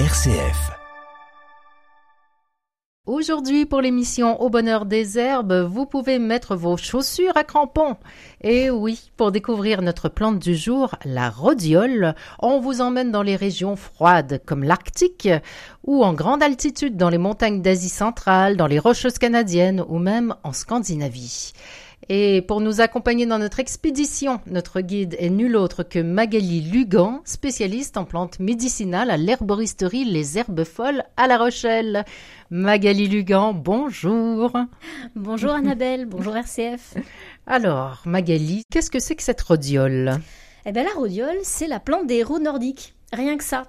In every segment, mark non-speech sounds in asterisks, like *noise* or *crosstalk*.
RCF. Aujourd'hui, pour l'émission Au bonheur des herbes, vous pouvez mettre vos chaussures à crampons. Et oui, pour découvrir notre plante du jour, la rhodiole, on vous emmène dans les régions froides comme l'Arctique ou en grande altitude dans les montagnes d'Asie centrale, dans les Rocheuses canadiennes ou même en Scandinavie. Et pour nous accompagner dans notre expédition, notre guide est nul autre que Magali Lugan, spécialiste en plantes médicinales à l'herboristerie Les Herbes Folles à La Rochelle. Magali Lugan, bonjour. Bonjour Annabelle, bonjour RCF. Alors, Magali, qu'est-ce que c'est que cette rhodiole? Eh bien, la rhodiole, c'est la plante des héros nordiques. Rien que ça.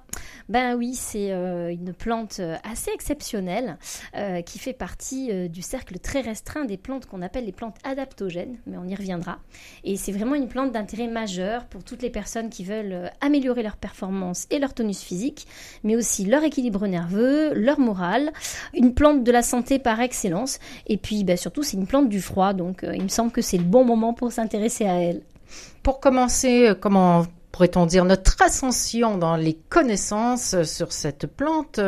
Ben oui, c'est euh, une plante euh, assez exceptionnelle euh, qui fait partie du cercle très restreint des plantes qu'on appelle les plantes adaptogènes, mais on y reviendra. Et c'est vraiment une plante d'intérêt majeur pour toutes les personnes qui veulent améliorer leur performance et leur tonus physique, mais aussi leur équilibre nerveux, leur morale. Une plante de la santé par excellence. Et puis ben, surtout, c'est une plante du froid, donc il me semble que c'est le bon moment pour s'intéresser à elle. Pour commencer, comment pourrait-on dire, notre ascension dans les connaissances sur cette plante,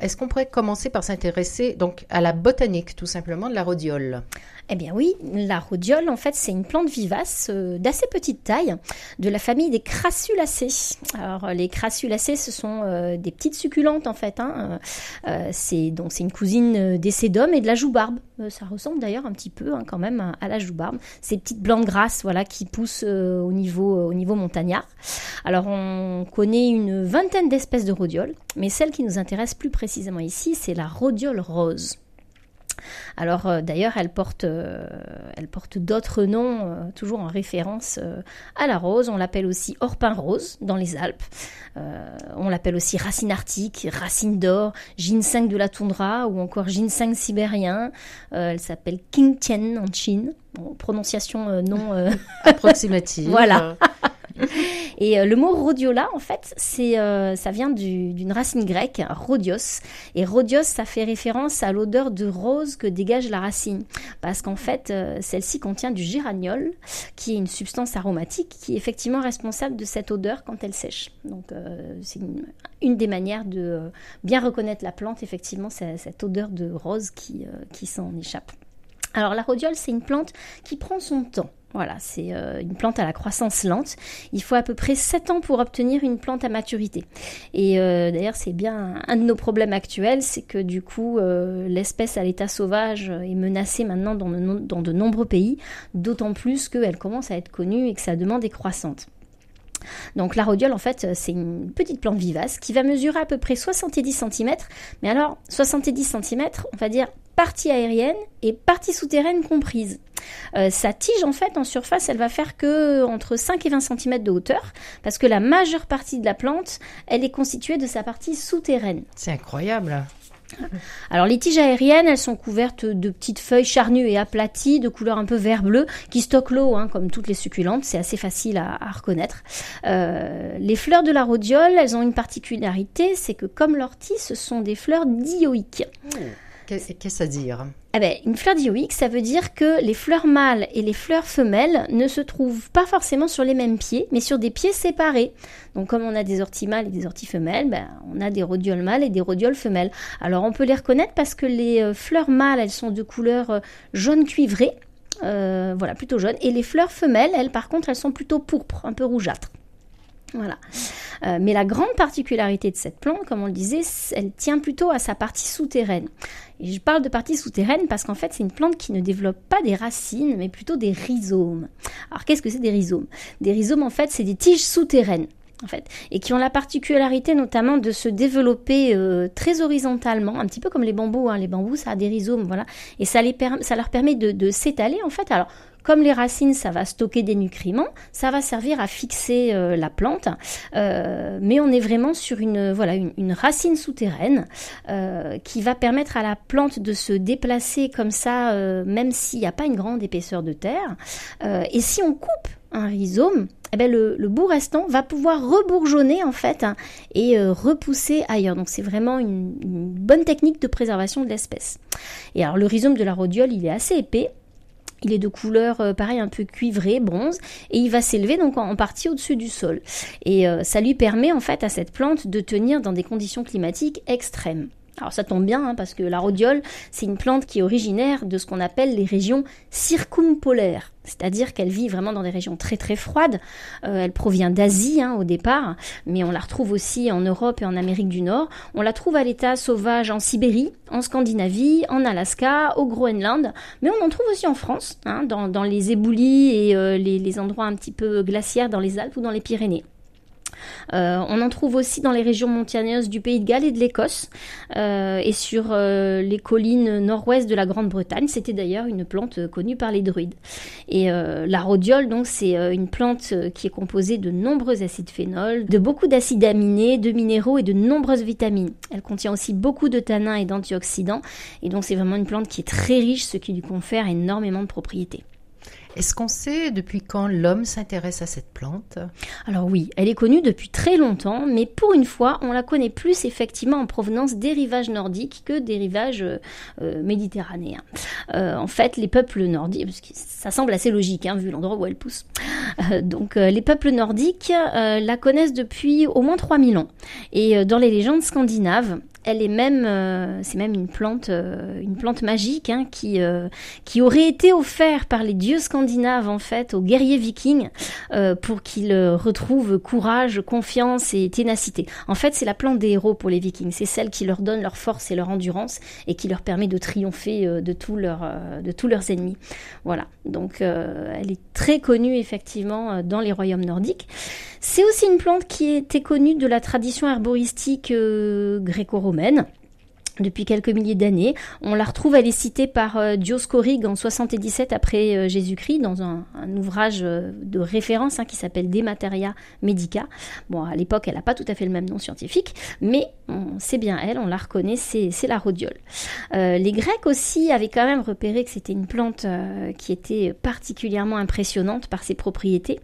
est-ce qu'on pourrait commencer par s'intéresser donc à la botanique tout simplement de la rhodiole? Eh bien oui, la rhodiole, en fait, c'est une plante vivace euh, d'assez petite taille de la famille des crassulacées. Alors les crassulacées, ce sont euh, des petites succulentes en fait. Hein. Euh, c'est donc c'est une cousine des sédums et de la joubarbe. ça ressemble d'ailleurs un petit peu hein, quand même à, la joubarbe. Ces petites blancs grasses, voilà, qui poussent au niveau au niveau montagnard. Alors on connaît une vingtaine d'espèces de rhodiole, mais celle qui nous intéresse plus précisément ici, c'est la rhodiole rose. Alors euh, d'ailleurs, elle porte, euh, elle porte d'autres noms, euh, toujours en référence à la rose. On l'appelle aussi orpin rose dans les Alpes. on l'appelle aussi racine arctique, racine d'or, ginseng de la toundra ou encore ginseng sibérien. elle s'appelle Qingtian en Chine. prononciation non *laughs* approximative. *laughs* voilà. *laughs* *laughs* Et euh, le mot rhodiola, en fait, c'est, euh, ça vient d'une racine grecque, rhodios. Et rhodios, ça fait référence à l'odeur de rose que dégage la racine. Parce qu'en fait, euh, celle-ci contient du géraniol, qui est une substance aromatique qui est effectivement responsable de cette odeur quand elle sèche. Donc, c'est une, des manières de bien reconnaître la plante, effectivement, cette odeur de rose qui, qui s'en échappe. Alors la rhodiole, c'est une plante qui prend son temps. Voilà, c'est euh, une plante à la croissance lente. Il faut à peu près 7 ans pour obtenir une plante à maturité. Et euh, d'ailleurs, c'est bien un de nos problèmes actuels, c'est que du coup, euh, l'espèce à l'état sauvage est menacée maintenant dans de, dans de nombreux pays, d'autant plus qu'elle commence à être connue et que sa demande est croissante. Donc la rhodiole, en fait, c'est une petite plante vivace qui va mesurer à peu près 70 cm. Mais alors, 70 cm, on va dire partie aérienne et partie souterraine comprise. Euh, sa tige, en fait, en surface, elle va faire que entre 5 et 20 cm de hauteur, parce que la majeure partie de la plante, elle est constituée de sa partie souterraine. C'est incroyable. Alors les tiges aériennes, elles sont couvertes de petites feuilles charnues et aplaties de couleur un peu vert-bleu qui stockent l'eau, hein, comme toutes les succulentes. C'est assez facile à, reconnaître. Euh, les fleurs de la rhodiole, elles ont une particularité, c'est que comme l'ortie, ce sont des fleurs dioïques. Mmh. Qu'est-ce veut dire? Eh ben, Une fleur dioïque, ça veut dire que les fleurs mâles et les fleurs femelles ne se trouvent pas forcément sur les mêmes pieds, mais sur des pieds séparés. Donc comme on a des orties mâles et des orties femelles, ben, on a des rhodioles mâles et des rhodioles femelles. Alors on peut les reconnaître parce que les euh, fleurs mâles, elles sont de couleur euh, jaune cuivré, euh, voilà, plutôt jaune. Et les fleurs femelles, elles, par contre, elles sont plutôt pourpres, un peu rougeâtres. Voilà. Euh, mais la grande particularité de cette plante, comme on le disait, elle tient plutôt à sa partie souterraine. Et je parle de partie souterraine parce qu'en fait, c'est une plante qui ne développe pas des racines, mais plutôt des rhizomes. Alors, qu'est-ce que c'est des rhizomes? Des rhizomes, en fait, c'est des tiges souterraines. En fait, et qui ont la particularité notamment de se développer euh, très horizontalement, un petit peu comme les bambous. Hein. Les bambous, ça a des rhizomes, voilà, et ça, les ça leur permet de, de s'étaler en fait. Alors, comme les racines, ça va stocker des nutriments, ça va servir à fixer euh, la plante, euh, mais on est vraiment sur une, voilà, une, racine souterraine euh, qui va permettre à la plante de se déplacer comme ça, même s'il n'y a pas une grande épaisseur de terre. et si on coupe un rhizome, eh ben le, bout restant va pouvoir rebourgeonner en fait hein, et repousser ailleurs. Donc c'est vraiment une, bonne technique de préservation de l'espèce. Et alors le rhizome de la rhodiole, il est assez épais Il est de couleur euh, pareil un peu cuivré, bronze, et il va s'élever donc en, partie au-dessus du sol. Et euh, ça lui permet en fait à cette plante de tenir dans des conditions climatiques extrêmes. Alors ça tombe bien hein, parce que la rhodiole, c'est une plante qui est originaire de ce qu'on appelle les régions circumpolaires, c'est-à-dire qu'elle vit vraiment dans des régions très très froides. Euh, elle provient d'Asie hein, au départ, mais on la retrouve aussi en Europe et en Amérique du Nord. On la trouve à l'état sauvage en Sibérie, en Scandinavie, en Alaska, au Groenland, mais on en trouve aussi en France, hein, dans, les éboulis et euh, les endroits un petit peu glaciaires dans les Alpes ou dans les Pyrénées. Euh, on en trouve aussi dans les régions montagneuses du Pays de Galles et de l'Écosse euh, et sur euh, les collines nord-ouest de la Grande-Bretagne. C'était d'ailleurs une plante connue par les druides. La rhodiole, donc, c'est une plante qui est composée de nombreux acides phénols, de beaucoup d'acides aminés, de minéraux et de nombreuses vitamines. Elle contient aussi beaucoup de tanins et d'antioxydants. Et donc, c'est vraiment une plante qui est très riche, ce qui lui confère énormément de propriétés. Est-ce qu'on sait depuis quand l'homme s'intéresse à cette plante? Alors oui, elle est connue depuis très longtemps, mais pour une fois, on la connaît plus effectivement en provenance des rivages nordiques que des rivages euh, euh, méditerranéens. Euh, en fait, les peuples nordiques, ça semble assez logique hein, vu l'endroit où elle pousse, donc les peuples nordiques la connaissent depuis au moins 3000 ans. Et dans les légendes scandinaves, elle est même, euh, c'est même une plante, euh, une plante magique hein, qui, euh, qui aurait été offerte par les dieux scandinaves en fait aux guerriers vikings pour qu'ils retrouvent courage, confiance et ténacité. En fait, c'est la plante des héros pour les vikings. C'est celle qui leur donne leur force et leur endurance et qui leur permet de triompher de tous leurs, de tous leurs ennemis. Voilà. Donc, elle est très connue effectivement dans les royaumes nordiques. C'est aussi une plante qui était connue de la tradition herboristique gréco-romaine romaine depuis quelques milliers d'années. On la retrouve, elle est citée par euh, Dioscorig en 77 après euh, Jésus-Christ dans un, ouvrage euh, de référence hein, qui s'appelle De Materia Medica. Bon, à l'époque, elle n'a pas tout à fait le même nom scientifique, mais c'est bien elle, on la reconnaît, c'est la rhodiole. les Grecs aussi avaient quand même repéré que c'était une plante qui était particulièrement impressionnante par ses propriétés,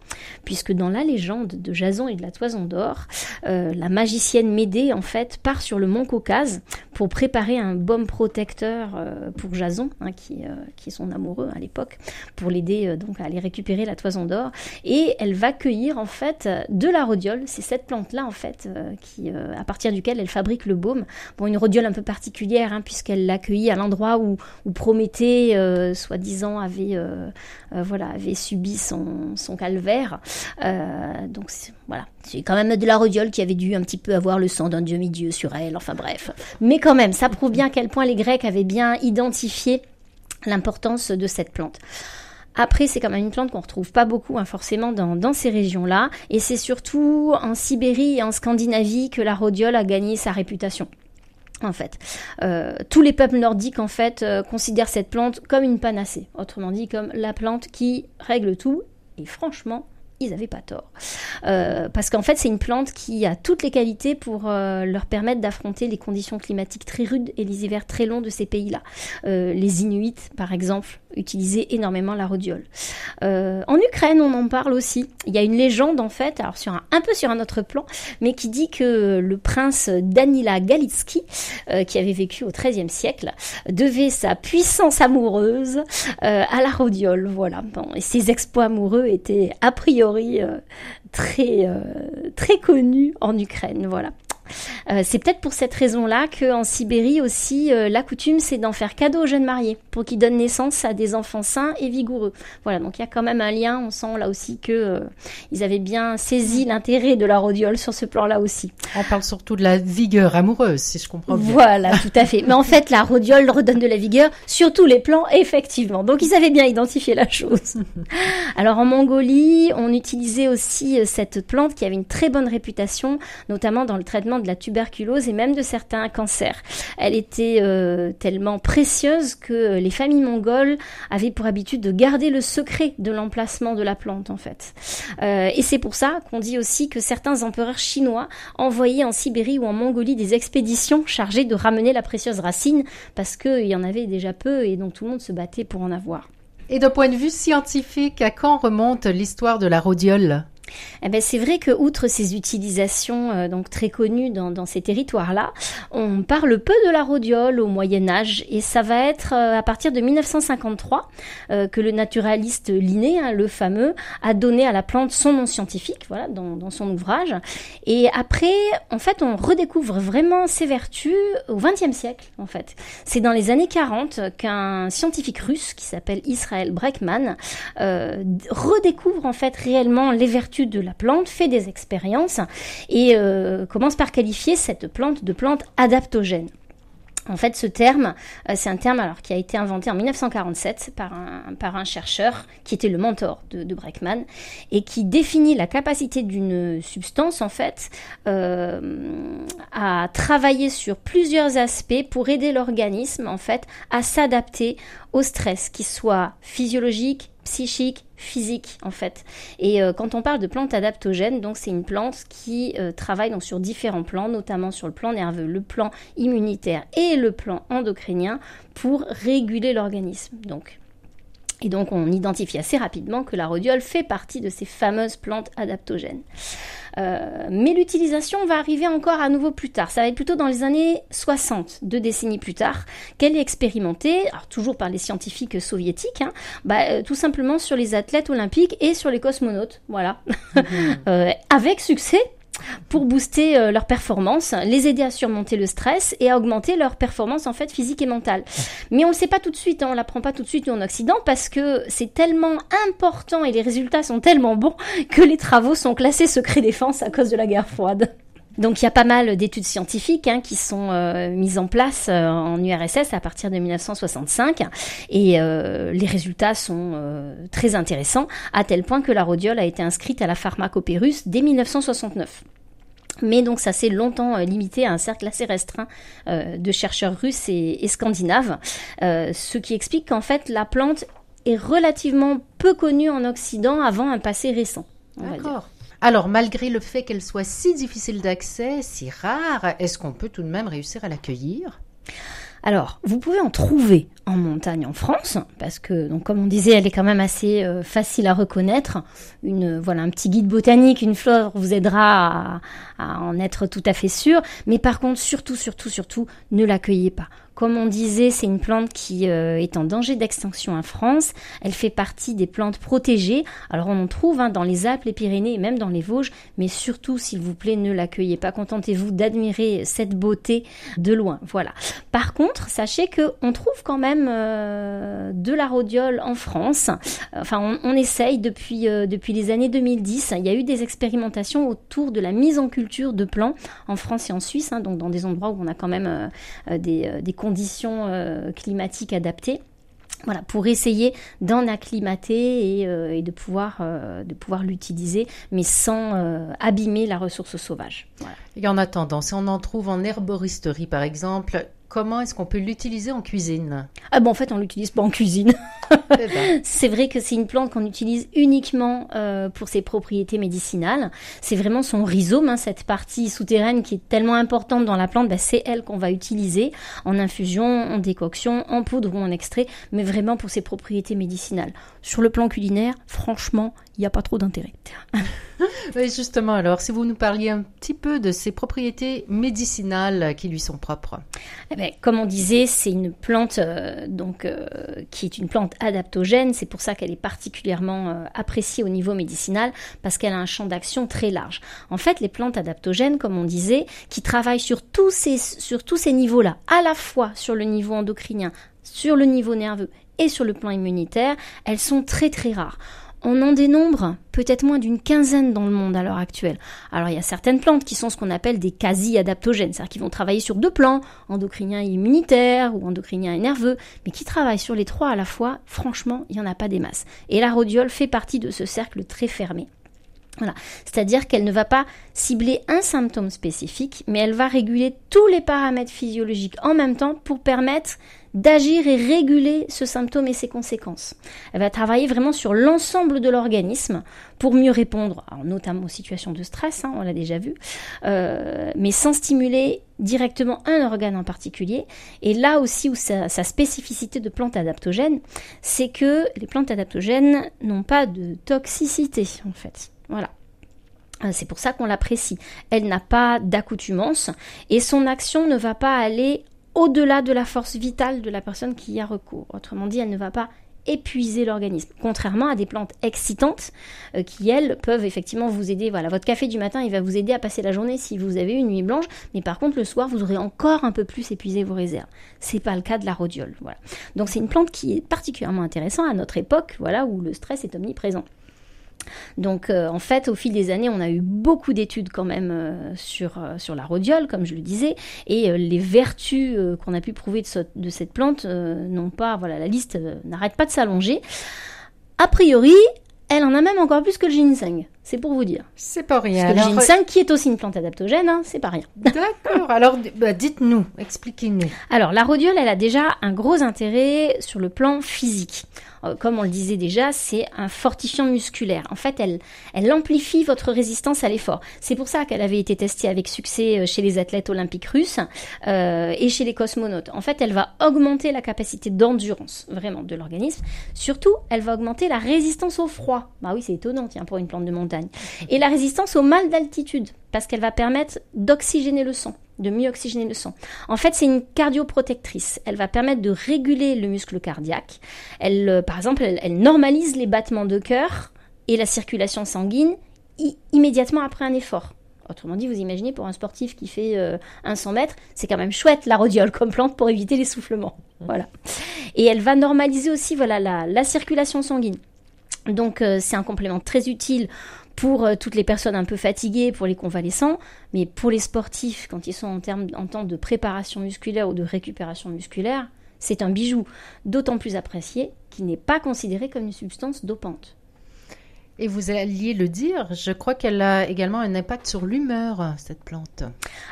puisque dans la légende de Jason et de la Toison d'Or, la magicienne Médée, en fait, part sur le mont Caucase pour préparer un baume protecteur euh, pour Jason, hein, qui, euh, qui, est son amoureux à l'époque, pour l'aider euh, donc à aller récupérer la toison d'or. Et elle va cueillir en fait de la rhodiole. C'est cette plante-là en fait qui, à partir duquel elle fabrique le baume. Bon, une rhodiole un peu particulière hein, puisqu'elle l'a cueillie à l'endroit où, où Prométhée, soi-disant, avait voilà avait subi son, son calvaire. donc voilà, c'est quand même de la rhodiole qui avait dû un petit peu avoir le sang d'un demi-dieu sur elle. Enfin bref, mais quand même ça prouve bien à quel point les Grecs avaient bien identifié l'importance de cette plante. Après, c'est quand même une plante qu'on retrouve pas beaucoup, hein, forcément, dans, ces régions-là. Et c'est surtout en Sibérie et en Scandinavie que la rhodiole a gagné sa réputation. En fait, euh, tous les peuples nordiques en fait euh, considèrent cette plante comme une panacée, autrement dit comme la plante qui règle tout. Et franchement, ils n'avaient pas tort. Euh, parce qu'en fait, c'est une plante qui a toutes les qualités pour euh, leur permettre d'affronter les conditions climatiques très rudes et les hivers très longs de ces pays-là. Euh, les Inuits, par exemple, utilisaient énormément la rhodiole. en Ukraine, on en parle aussi. Il y a une légende, en fait, alors sur un, un peu sur un autre plan, mais qui dit que le prince Danila Galitsky, qui avait vécu au XIIIe siècle, devait sa puissance amoureuse à la rhodiole. Voilà. Et ses exploits amoureux étaient a priori euh, très, euh, très connue en Ukraine. Voilà. Euh, c'est peut-être pour cette raison-là qu'en Sibérie aussi, euh, la coutume, c'est d'en faire cadeau aux jeunes mariés pour qu'ils donnent naissance à des enfants sains et vigoureux. Voilà, donc il y a quand même un lien. On sent là aussi que euh, ils avaient bien saisi l'intérêt de la rhodiole sur ce plan-là aussi. On parle surtout de la vigueur amoureuse, si je comprends bien. Voilà, tout à fait. Mais en fait, la rhodiole redonne de la vigueur sur tous les plans, effectivement. Donc ils avaient bien identifié la chose. *laughs* Alors en Mongolie, on utilisait aussi cette plante qui avait une très bonne réputation, notamment dans le traitement de la tuberculose et même de certains cancers. Elle était euh, tellement précieuse que les familles mongoles avaient pour habitude de garder le secret de l'emplacement de la plante en fait. Euh, et c'est pour ça qu'on dit aussi que certains empereurs chinois envoyaient en Sibérie ou en Mongolie des expéditions chargées de ramener la précieuse racine parce qu'il y en avait déjà peu et donc tout le monde se battait pour en avoir. Et d'un point de vue scientifique, à quand remonte l'histoire de la rhodiole? Eh ben, c'est vrai que outre ces utilisations euh, donc très connues dans, ces territoires-là, on parle peu de la rhodiole au Moyen Âge et ça va être euh, à partir de 1953 euh, que le naturaliste Linné, hein, le fameux, a donné à la plante son nom scientifique, voilà, dans, dans son ouvrage. Et après, en fait, on redécouvre vraiment ses vertus au XXe siècle, en fait. C'est dans les années 40 qu'un scientifique russe qui s'appelle Israël Breckman redécouvre en fait réellement les vertus de la plante, fait des expériences et euh, commence par qualifier cette plante de plante adaptogène. En fait, ce terme, euh, c'est un terme alors qui a été inventé en 1947 par un, par chercheur qui était le mentor de, de Breckman et qui définit la capacité d'une substance en fait euh, à travailler sur plusieurs aspects pour aider l'organisme en fait à s'adapter au stress, qu'il soit physiologique, psychique, physique en fait. Et euh, quand on parle de plante adaptogène, donc c'est une plante qui euh, travaille donc sur différents plans, notamment sur le plan nerveux, le plan immunitaire et le plan endocrinien pour réguler l'organisme. Donc et donc on identifie assez rapidement que la rhodiole fait partie de ces fameuses plantes adaptogènes. Euh, mais l'utilisation va arriver encore à nouveau plus tard. Ça va être plutôt dans les années 60, deux décennies plus tard, qu'elle est expérimentée, alors toujours par les scientifiques soviétiques, hein, bah, euh, tout simplement sur les athlètes olympiques et sur les cosmonautes. Voilà. Mhm. *laughs* euh, avec succès, pour booster euh, leur performance, les aider à surmonter le stress et à augmenter leur performance en fait physique et mentale. Mais on le sait pas tout de suite, hein, on l'apprend pas tout de suite en Occident parce que c'est tellement important et les résultats sont tellement bons *laughs* que les travaux sont classés secret défense à cause de la guerre froide. Donc il y a pas mal d'études scientifiques hein, qui sont euh, mises en place euh, en URSS à partir de 1965 et les résultats sont très intéressants à tel point que la rhodiole a été inscrite à la pharmacopée russe dès 1969. Mais donc ça s'est longtemps euh, limité à un cercle assez restreint euh, de chercheurs russes et, scandinaves, euh, ce qui explique qu'en fait la plante est relativement peu connue en Occident avant un passé récent. D'accord. Alors, malgré le fait qu'elle soit si difficile d'accès, si rare, est-ce qu'on peut tout de même réussir à l'accueillir? Alors, vous pouvez en trouver en montagne en France, parce que, comme on disait, elle est quand même assez euh, facile à reconnaître. Une, voilà, un petit guide botanique, une flore vous aidera à en être tout à fait sûr. Mais par contre, surtout, surtout, surtout, ne l'accueillez pas. Comme on disait, c'est une plante qui euh, est en danger d'extinction en France. Elle fait partie des plantes protégées. Alors on en trouve hein, dans les Alpes, les Pyrénées et même dans les Vosges. Mais surtout, s'il vous plaît, ne l'accueillez pas. Contentez-vous d'admirer cette beauté de loin. Voilà. Par contre, sachez que on trouve quand même euh, de la rhodiole en France. Enfin, on, essaye depuis euh, depuis les années 2010. Il y a eu des expérimentations autour de la mise en culture de plants en France et en Suisse, hein, donc dans des endroits où on a quand même des, des conditions euh, climatiques adaptées. Voilà, pour essayer d'en acclimater et, euh, de pouvoir, euh, pouvoir l'utiliser, mais sans abîmer la ressource sauvage. Et en attendant, si on en trouve en herboristerie par exemple, comment est-ce qu'on peut l'utiliser en cuisine? Ah bon, en fait, on l'utilise pas en cuisine. Eh *laughs* ben. c'est vrai que c'est une plante qu'on utilise uniquement euh, pour ses propriétés médicinales. C'est vraiment son rhizome, hein, cette partie souterraine qui est tellement importante dans la plante. Bah, c'est elle qu'on va utiliser en infusion, en décoction, en poudre ou en extrait, mais vraiment pour ses propriétés médicinales. Sur le plan culinaire, franchement, il n'y a pas trop d'intérêt. *laughs* oui, justement, alors, si vous nous parliez un petit peu de ses propriétés médicinales qui lui sont propres. Eh bien, comme on disait, c'est une plante euh, donc euh, qui est une plante adaptogène. C'est pour ça qu'elle est particulièrement euh, appréciée au niveau médicinal parce qu'elle a un champ d'action très large. En fait, les plantes adaptogènes, comme on disait, qui travaillent sur tous ces sur tous ces niveaux-là, à la fois sur le niveau endocrinien, sur le niveau nerveux et sur le plan immunitaire, elles sont très très rares. On en dénombre peut-être moins d'une quinzaine dans le monde à l'heure actuelle. Alors il y a certaines plantes qui sont ce qu'on appelle des quasi-adaptogènes, c'est-à-dire qui vont travailler sur deux plans, endocrinien et immunitaire ou endocrinien et nerveux, mais qui travaillent sur les trois à la fois, franchement, il n'y en a pas des masses. Et la rhodiole fait partie de ce cercle très fermé. C'est-à-dire qu'elle ne va pas cibler un symptôme spécifique, mais elle va réguler tous les paramètres physiologiques en même temps pour permettre d'agir et réguler ce symptôme et ses conséquences. Elle va travailler vraiment sur l'ensemble de l'organisme pour mieux répondre, notamment aux situations de stress, hein, on l'a déjà vu, euh, mais sans stimuler directement un organe en particulier. Et là aussi où sa, sa spécificité de plante adaptogène, c'est que les plantes adaptogènes n'ont pas de toxicité en fait. Voilà. Euh, c'est pour ça qu'on l'apprécie. Elle n'a pas d'accoutumance et son action ne va pas aller au-delà de la force vitale de la personne qui y a recours. Autrement dit, elle ne va pas épuiser l'organisme. Contrairement à des plantes excitantes euh, qui, elles, peuvent effectivement vous aider. Voilà, votre café du matin, il va vous aider à passer la journée si vous avez une nuit blanche, mais par contre, le soir, vous aurez encore un peu plus épuisé vos réserves. C'est pas le cas de la rhodiole. Voilà. Donc, c'est une plante qui est particulièrement intéressante à notre époque, voilà, où le stress est omniprésent. Donc euh, en fait, au fil des années, on a eu beaucoup d'études quand même euh, sur, euh, sur la rhodiole, comme je le disais, et les vertus qu'on a pu prouver de, de cette plante n'ont pas, voilà, la liste n'arrête pas de s'allonger. A priori, elle en a même encore plus que le ginseng. C'est pour vous dire. C'est pas rien. Parce que le ginseng, qui est aussi une plante adaptogène, hein, c'est pas rien. *laughs* D'accord. Alors, bah, dites-nous, expliquez-nous. Alors, la rhodiole, elle a déjà un gros intérêt sur le plan physique. Euh, comme on le disait déjà, c'est un fortifiant musculaire. En fait, elle, elle amplifie votre résistance à l'effort. C'est pour ça qu'elle avait été testée avec succès euh, chez les athlètes olympiques russes euh, et chez les cosmonautes. En fait, elle va augmenter la capacité d'endurance, vraiment, de l'organisme. Surtout, elle va augmenter la résistance au froid. Bah oui, c'est étonnant, tiens, pour une plante de montagne. Et la résistance au mal d'altitude, parce qu'elle va permettre d'oxygéner le sang de mieux oxygéner le sang. En fait, c'est une cardioprotectrice. Elle va permettre de réguler le muscle cardiaque. Elle, euh, par exemple, elle, normalise les battements de cœur et la circulation sanguine immédiatement après un effort. Autrement dit, vous imaginez pour un sportif qui fait euh, un 100 mètres, c'est quand même chouette la rhodiole comme plante pour éviter l'essoufflement. Mmh. Voilà. Et elle va normaliser aussi voilà la, circulation sanguine. Donc euh, c'est un complément très utile pour euh, toutes les personnes un peu fatiguées, pour les convalescents, mais pour les sportifs, quand ils sont en, temps de préparation musculaire ou de récupération musculaire, c'est un bijou d'autant plus apprécié qu'il n'est pas considéré comme une substance dopante. Et vous alliez le dire, je crois qu'elle a également un impact sur l'humeur, cette plante.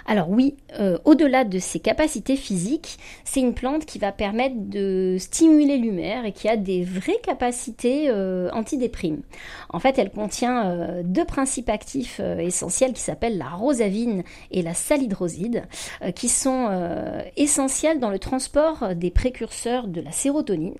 Alors oui, euh, au-delà de ses capacités physiques, c'est une plante qui va permettre de stimuler l'humeur et qui a des vraies capacités euh, antidéprimes. En fait, elle contient euh, deux principes actifs essentiels qui s'appellent la rosavine et la salidroside, qui sont essentiels dans le transport des précurseurs de la sérotonine.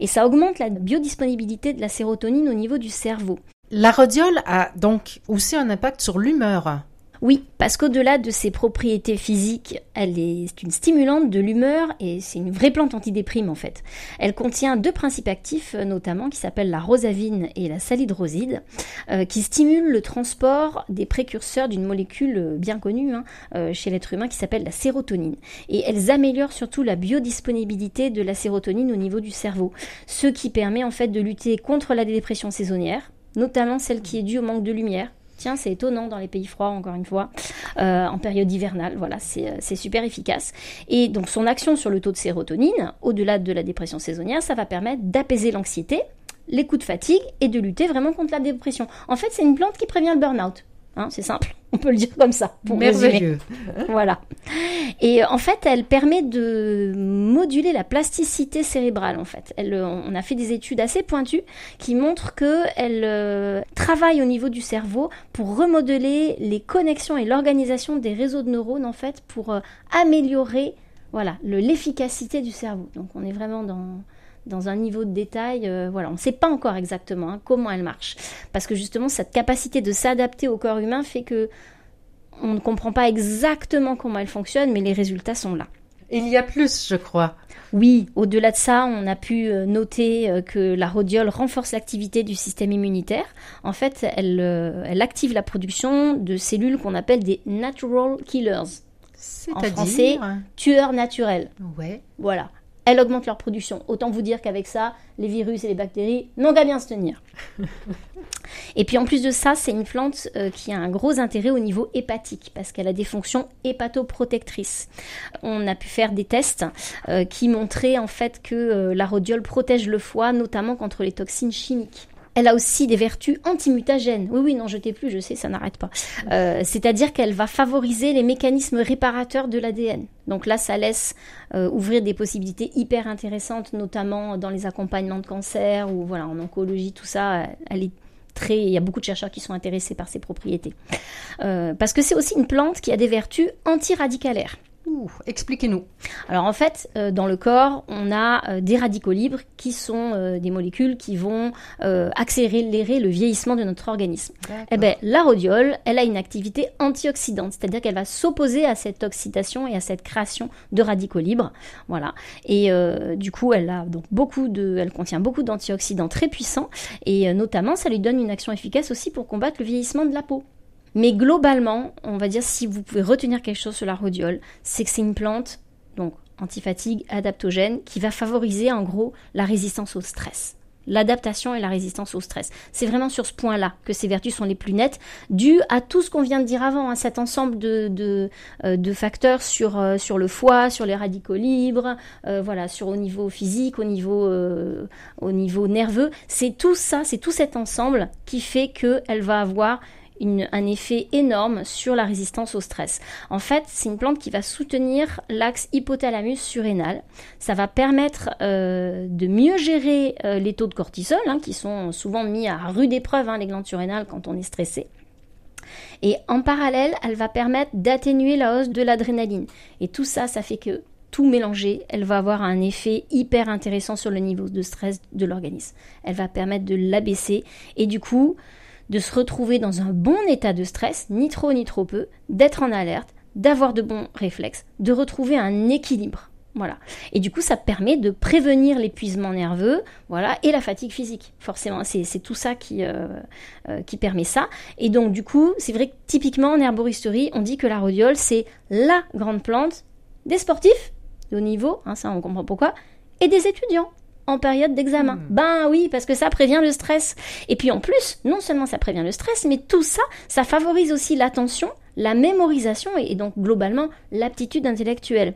Et ça augmente la biodisponibilité de la sérotonine au niveau du cerveau. La rhodiole a donc aussi un impact sur l'humeur. Oui, parce qu'au-delà de ses propriétés physiques, elle est une stimulante de l'humeur et c'est une vraie plante antidéprime en fait. Elle contient deux principes actifs euh, notamment qui s'appellent la rosavine et la salidroside, euh, qui stimulent le transport des précurseurs d'une molécule euh, bien connue hein, chez l'être humain qui s'appelle la sérotonine. Et elles améliorent surtout la biodisponibilité de la sérotonine au niveau du cerveau, ce qui permet en fait de lutter contre la dépression saisonnière, notamment celle qui est due au manque de lumière Tiens, c'est étonnant dans les pays froids, encore une fois, euh, en période hivernale. Voilà, euh, c'est super efficace. Et donc, son action sur le taux de sérotonine, au-delà de la dépression saisonnière, ça va permettre d'apaiser l'anxiété, les coups de fatigue et de lutter vraiment contre la dépression. En fait, c'est une plante qui prévient le burn-out. Hein, c'est simple, *laughs* on peut le dire comme ça. Pour Merveilleux. *laughs* voilà. Et en fait, elle permet de moduler la plasticité cérébrale. En fait, elle, on a fait des études assez pointues qui montrent que elle euh, travaille au niveau du cerveau pour remodeler les connexions et l'organisation des réseaux de neurones en fait pour euh, améliorer voilà l'efficacité du cerveau. Donc, on est vraiment dans dans un niveau de détail, euh, voilà, on ne sait pas encore exactement hein, comment elle marche, parce que justement cette capacité de s'adapter au corps humain fait que on ne comprend pas exactement comment elle fonctionne, mais les résultats sont là. Il y a plus, je crois. Oui, au-delà de ça, on a pu euh, noter euh, que la rhodiole renforce l'activité du système immunitaire. En fait, elle, elle active la production de cellules qu'on appelle des natural killers. En français, tueurs naturels. Ouais. Voilà elle augmente leur production. Autant vous dire qu'avec ça, les virus et les bactéries n'ont qu'à bien se tenir. *laughs* et puis en plus de ça, c'est une plante euh, qui a un gros intérêt au niveau hépatique parce qu'elle a des fonctions hépatoprotectrices. On a pu faire des tests euh, qui montraient en fait que euh, la rhodiole protège le foie, notamment contre les toxines chimiques. Elle a aussi des vertus antimutagènes. Oui, oui, non, jetez plus, je sais, ça n'arrête pas. Euh, c'est-à-dire qu'elle va favoriser les mécanismes réparateurs de l'ADN. Donc là, ça laisse euh, ouvrir des possibilités hyper intéressantes, notamment dans les accompagnements de cancer ou voilà, en oncologie, tout ça. Très, il y a beaucoup de chercheurs qui sont intéressés par ses propriétés. Euh, parce que c'est aussi une plante qui a des vertus antiradicalaires. Expliquez-nous. Alors en fait, euh, dans le corps, on a euh, des radicaux libres qui sont euh, des molécules qui vont accélérer le vieillissement de notre organisme. Eh ben, la rhodiole, elle a une activité antioxydante, c'est-à-dire qu'elle va s'opposer à cette oxydation et à cette création de radicaux libres. Voilà. Et du coup, elle a donc beaucoup de, elle contient beaucoup d'antioxydants très puissants et notamment, ça lui donne une action efficace aussi pour combattre le vieillissement de la peau. Mais globalement, on va dire si vous pouvez retenir quelque chose sur la rhodiole, c'est que c'est une plante, donc antifatigue, adaptogène, qui va favoriser en gros la résistance au stress. L'adaptation et la résistance au stress. C'est vraiment sur ce point-là que ces vertus sont les plus nettes, dû à tout ce qu'on vient de dire avant, hein, cet ensemble de, euh, facteurs sur, euh, sur le foie, sur les radicaux libres, euh, voilà, sur au niveau physique, au niveau, au niveau nerveux. C'est tout ça, c'est tout cet ensemble qui fait qu'elle va avoir un effet énorme sur la résistance au stress. En fait, c'est une plante qui va soutenir l'axe hypothalamus surrénal. Ça va permettre euh, de mieux gérer euh, les taux de cortisol, hein, qui sont souvent mis à rude épreuve, hein, les glandes surrénales, quand on est stressé. Et en parallèle, elle va permettre d'atténuer la hausse de l'adrénaline. Et tout ça, ça fait que tout mélanger, elle va avoir un effet hyper intéressant sur le niveau de stress de l'organisme. Elle va permettre de l'abaisser et du coup, de se retrouver dans un bon état de stress, ni trop ni trop peu, d'être en alerte, d'avoir de bons réflexes, de retrouver un équilibre. Voilà. Et du coup, ça permet de prévenir l'épuisement nerveux, voilà, et la fatigue physique. Forcément, c'est tout ça qui, euh, euh, qui permet ça. Et donc, du coup, c'est vrai que typiquement en herboristerie, on dit que la rhodiole, c'est la grande plante des sportifs de haut niveau, hein, ça on comprend pourquoi, et des étudiants en période d'examen. Hmm. Ben oui, parce que ça prévient le stress. Et puis en plus, non seulement ça prévient le stress, mais tout ça, ça favorise aussi l'attention, la mémorisation et, donc globalement l'aptitude intellectuelle.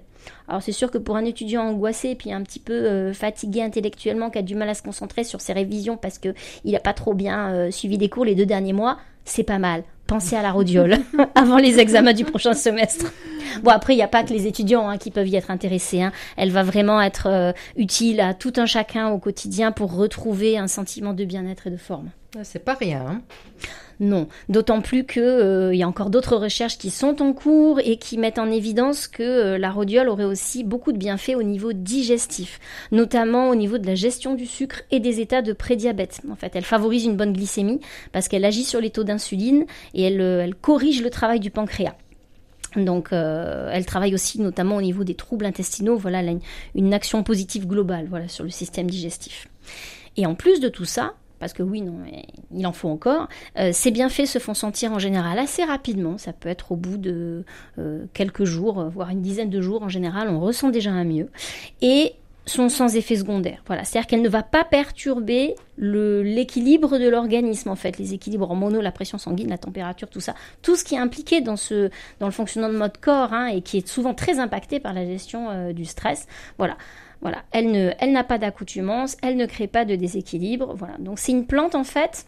Alors c'est sûr que pour un étudiant angoissé puis un petit peu euh, fatigué intellectuellement qui a du mal à se concentrer sur ses révisions parce que il n'a pas trop bien euh, suivi des cours les deux derniers mois, c'est pas mal. Pensez à la rhodiole *laughs* avant les examens du prochain semestre. Bon, après, il n'y a pas que les étudiants hein, qui peuvent y être intéressés. Hein. Elle va vraiment être euh, utile à tout un chacun au quotidien pour retrouver un sentiment de bien-être et de forme. C'est pas rien. Hein. non, d'autant plus qu'il euh, y a encore d'autres recherches qui sont en cours et qui mettent en évidence que euh, la rhodiole aurait aussi beaucoup de bienfaits au niveau digestif, notamment au niveau de la gestion du sucre et des états de prédiabète. En fait, elle favorise une bonne glycémie parce qu'elle agit sur les taux d'insuline et elle, elle corrige le travail du pancréas. Donc, euh, elle travaille aussi notamment au niveau des troubles intestinaux. Voilà, une, une, action positive globale, voilà, sur le système digestif. Et en plus de tout ça, parce que oui, non, il en faut encore. Euh, ces bienfaits se font sentir en général assez rapidement. Ça peut être au bout de euh, quelques jours, voire une dizaine de jours en général. On ressent déjà un mieux. Et sont sans effet secondaire. Voilà, c'est-à-dire qu'elle ne va pas perturber l'équilibre de l'organisme en fait, les équilibres hormonaux, la pression sanguine, la température, tout ça, tout ce qui est impliqué dans le fonctionnement de notre corps hein, et qui est souvent très impacté par la gestion euh, du stress. Voilà. Voilà, elle n'a pas d'accoutumance, elle ne crée pas de déséquilibre, voilà. Donc c'est une plante en fait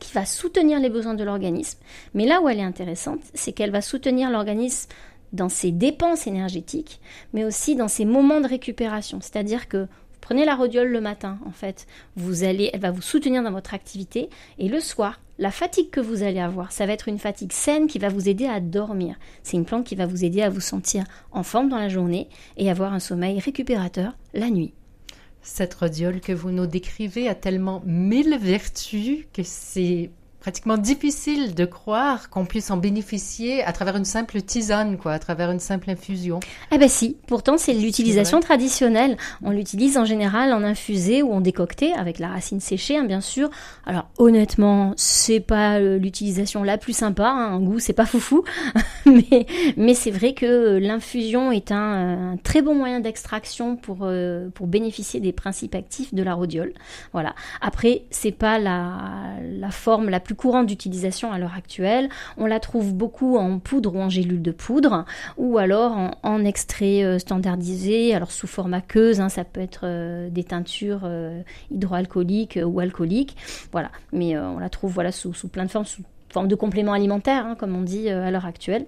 qui va soutenir les besoins de l'organisme. Mais là où elle est intéressante, c'est qu'elle va soutenir l'organisme dans ses dépenses énergétiques, mais aussi dans ses moments de récupération. C'est-à-dire que vous prenez la rhodiole le matin, en fait, vous allez, elle va vous soutenir dans votre activité, et le soir, la fatigue que vous allez avoir, ça va être une fatigue saine qui va vous aider à dormir. C'est une plante qui va vous aider à vous sentir en forme dans la journée et avoir un sommeil récupérateur la nuit. Cette rhodiole que vous nous décrivez a tellement mille vertus que c'est pratiquement difficile de croire qu'on puisse en bénéficier à travers une simple tisane, quoi, à travers une simple infusion. Eh ben si, pourtant c'est l'utilisation traditionnelle. On l'utilise en général en infusé ou en décocté avec la racine séchée, hein, bien sûr. Alors honnêtement, c'est pas euh, l'utilisation la plus sympa, hein, en goût c'est pas foufou, *laughs* mais mais c'est vrai que l'infusion est un, très bon moyen d'extraction pour euh, pour bénéficier des principes actifs de la rhodiole. Voilà. Après, c'est pas la la forme la plus courante d'utilisation à l'heure actuelle. On la trouve beaucoup en poudre ou en gélule de poudre, ou alors en, extrait euh, standardisé, alors sous forme aqueuse, hein, ça peut être euh, des teintures euh, hydroalcooliques ou alcooliques, voilà. Mais on la trouve voilà sous, plein de formes, sous forme de complément alimentaire, hein, comme on dit à l'heure actuelle.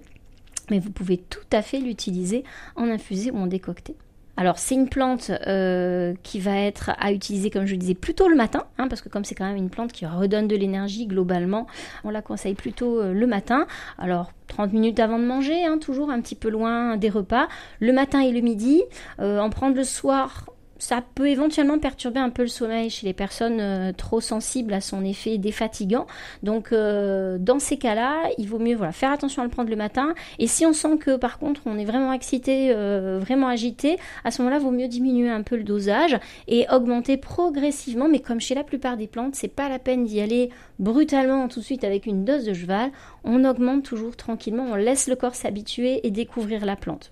Mais vous pouvez tout à fait l'utiliser en infusé ou en décocté. Alors c'est une plante euh, qui va être à utiliser, comme je le disais, plutôt le matin, hein, parce que comme c'est quand même une plante qui redonne de l'énergie globalement, on la conseille plutôt euh, le matin. Alors 30 minutes avant de manger, hein, toujours un petit peu loin des repas, le matin et le midi, euh, en prendre le soir ça peut éventuellement perturber un peu le sommeil chez les personnes euh, trop sensibles à son effet défatigant. Donc euh, dans ces cas-là, il vaut mieux voilà, faire attention à le prendre le matin. Et si on sent que par contre on est vraiment excité, euh, vraiment agité, à ce moment-là, il vaut mieux diminuer un peu le dosage et augmenter progressivement. Mais comme chez la plupart des plantes, c'est pas la peine d'y aller brutalement tout de suite avec une dose de cheval. On augmente toujours tranquillement, on laisse le corps s'habituer et découvrir la plante.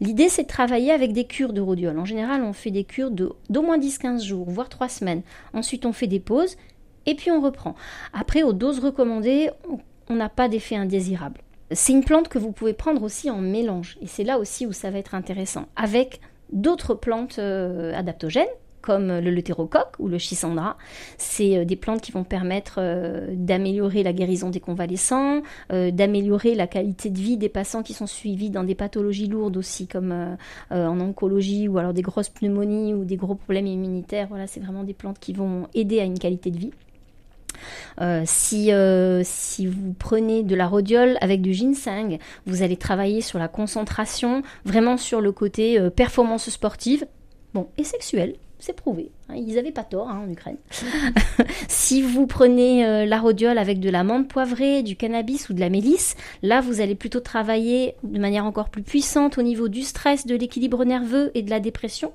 L'idée c'est de travailler avec des cures de rhodiol. En général, on fait des cures d'au moins 10-15 jours, voire 3 semaines. Ensuite, on fait des pauses et puis on reprend. Après, aux doses recommandées, on n'a pas d'effet indésirable. C'est une plante que vous pouvez prendre aussi en mélange, et c'est là aussi où ça va être intéressant, avec d'autres plantes euh, adaptogènes, comme le leutérocoque ou le chisandra. C'est euh, des plantes qui vont permettre euh, d'améliorer la guérison des convalescents, euh, d'améliorer la qualité de vie des patients qui sont suivis dans des pathologies lourdes aussi, comme en oncologie ou alors des grosses pneumonies ou des gros problèmes immunitaires. Voilà, c'est vraiment des plantes qui vont aider à une qualité de vie. si, si vous prenez de la rhodiole avec du ginseng, vous allez travailler sur la concentration, vraiment sur le côté performance sportive, bon, et sexuelle c'est prouvé. Hein, ils n'avaient pas tort hein, en Ukraine. *laughs* si vous prenez euh, la rhodiole avec de la menthe poivrée, du cannabis ou de la mélisse, là vous allez plutôt travailler de manière encore plus puissante au niveau du stress, de l'équilibre nerveux et de la dépression.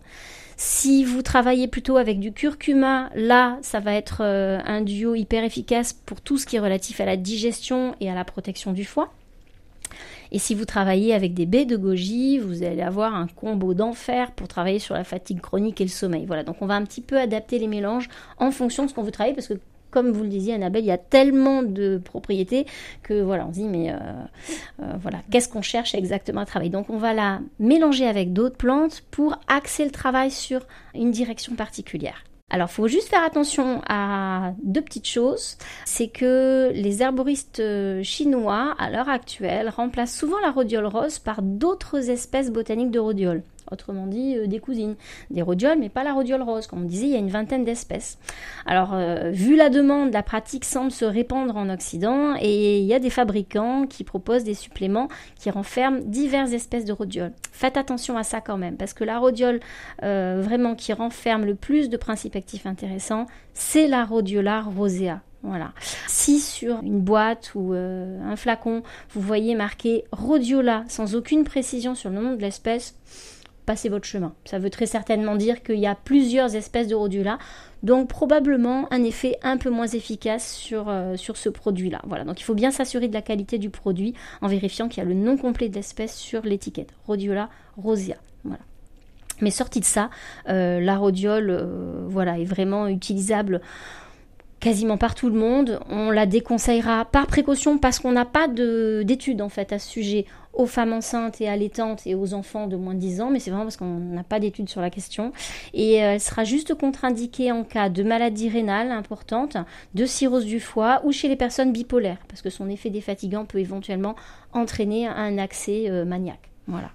Si vous travaillez plutôt avec du curcuma, là, ça va être euh, un duo hyper efficace pour tout ce qui est relatif à la digestion et à la protection du foie. Et si vous travaillez avec des baies de goji, vous allez avoir un combo d'enfer pour travailler sur la fatigue chronique et le sommeil. Voilà, donc on va un petit peu adapter les mélanges en fonction de ce qu'on veut travailler parce que comme vous le disiez, Annabelle, il y a tellement de propriétés que voilà, on se dit, mais euh, euh, voilà, qu'est-ce qu'on cherche exactement à travailler? Donc, on va la mélanger avec d'autres plantes pour axer le travail sur une direction particulière. Alors, faut juste faire attention à deux petites choses. C'est que les herboristes euh, chinois, à l'heure actuelle, remplacent souvent la rhodiole rose par d'autres espèces botaniques de rhodiole autrement dit euh, des cousines, des rhodioles, mais pas la rhodiole rose. Comme on disait, il y a une vingtaine d'espèces. Alors, euh, vu la demande, la pratique semble se répandre en Occident et il y a des fabricants qui proposent des suppléments qui renferment diverses espèces de rhodioles. Faites attention à ça quand même, parce que la rhodiole euh, vraiment qui renferme le plus de principes actifs intéressants, c'est la rhodiola rosea. Voilà. Si sur une boîte ou un flacon, vous voyez marqué rhodiola sans aucune précision sur le nom de l'espèce, votre chemin. Ça veut très certainement dire qu'il y a plusieurs espèces de rhodiola, donc probablement un effet un peu moins efficace sur, euh, ce produit-là. Voilà, donc il faut bien s'assurer de la qualité du produit en vérifiant qu'il y a le nom complet de l'espèce sur l'étiquette. Rhodiola rosea. Voilà. Mais sorti de ça, euh, la rhodiole euh, voilà, est vraiment utilisable quasiment par tout le monde. On la déconseillera par précaution parce qu'on n'a pas d'études en fait à ce sujet aux femmes enceintes et allaitantes et aux enfants de moins de 10 ans, mais c'est vraiment parce qu'on n'a pas d'études sur la question. Et euh, elle sera juste contre-indiquée en cas de maladie rénale importante, de cirrhose du foie ou chez les personnes bipolaires, parce que son effet défatigant peut éventuellement entraîner un accès euh, maniaque. Voilà.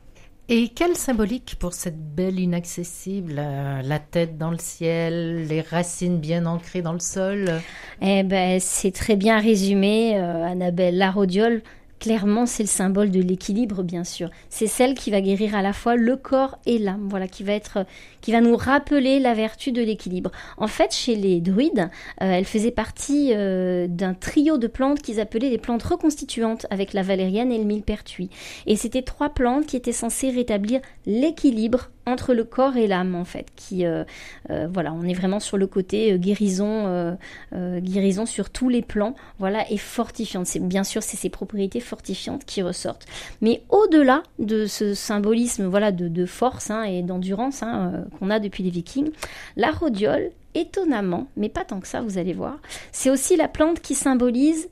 Et quelle symbolique pour cette belle inaccessible, euh, la tête dans le ciel, les racines bien ancrées dans le sol? Eh ben, c'est très bien résumé, euh, Annabelle. La rhodiole, clairement, c'est le symbole de l'équilibre, bien sûr. C'est celle qui va guérir à la fois le corps et l'âme. Voilà, qui va être, qui va nous rappeler la vertu de l'équilibre. En fait, chez les druides, euh, elle faisait partie euh, d'un trio de plantes qu'ils appelaient les plantes reconstituantes, avec la valériane et le millepertuis. Et c'était trois plantes qui étaient censées rétablir l'équilibre entre le corps et l'âme en fait qui euh, voilà on est vraiment sur le côté guérison guérison sur tous les plans voilà et fortifiante c'est bien sûr c'est ses propriétés fortifiantes qui ressortent. Mais au-delà de ce symbolisme voilà, de, force hein, et d'endurance hein, euh, qu'on a depuis les vikings, la rhodiole, étonnamment, mais pas tant que ça, vous allez voir, c'est aussi la plante qui symbolise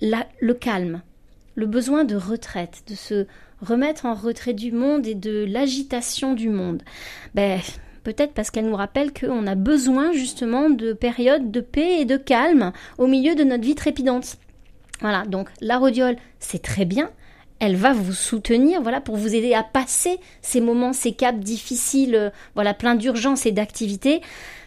le calme, le besoin de retraite, de se remettre en retrait du monde et de l'agitation du monde. Ben, peut-être parce qu'elle nous rappelle qu'on a besoin justement de périodes de paix et de calme au milieu de notre vie trépidante. Voilà, donc la rhodiole, c'est très bien. elle va vous soutenir, voilà, pour vous aider à passer ces moments, ces caps difficiles, euh, voilà, plein d'urgence et d'activité.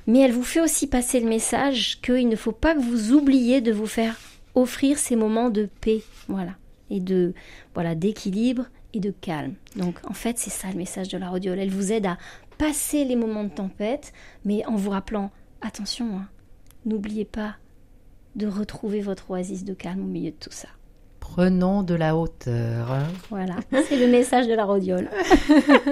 Mais elle vous fait aussi passer le message qu'il ne faut pas que vous oubliez de vous faire offrir ces moments de paix, voilà, et de, voilà, d'équilibre et de calme. Donc, en fait, c'est ça le message de la rhodiole. Elle vous aide à passer les moments de tempête, mais en vous rappelant, attention, hein, n'oubliez pas de retrouver votre oasis de calme au milieu de tout ça. Prenons de la hauteur. Voilà, c'est le message de la rhodiole.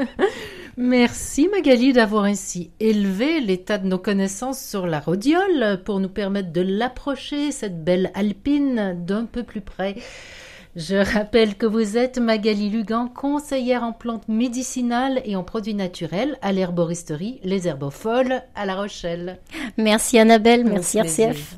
*laughs* Merci Magali d'avoir ainsi élevé l'état de nos connaissances sur la rhodiole pour nous permettre de l'approcher, cette belle alpine, d'un peu plus près. Je rappelle que vous êtes Magali Lugan, conseillère en plantes médicinales et en produits naturels à l'herboristerie Les Herbopholes à La Rochelle. Merci Annabelle, merci plaisir. RCF.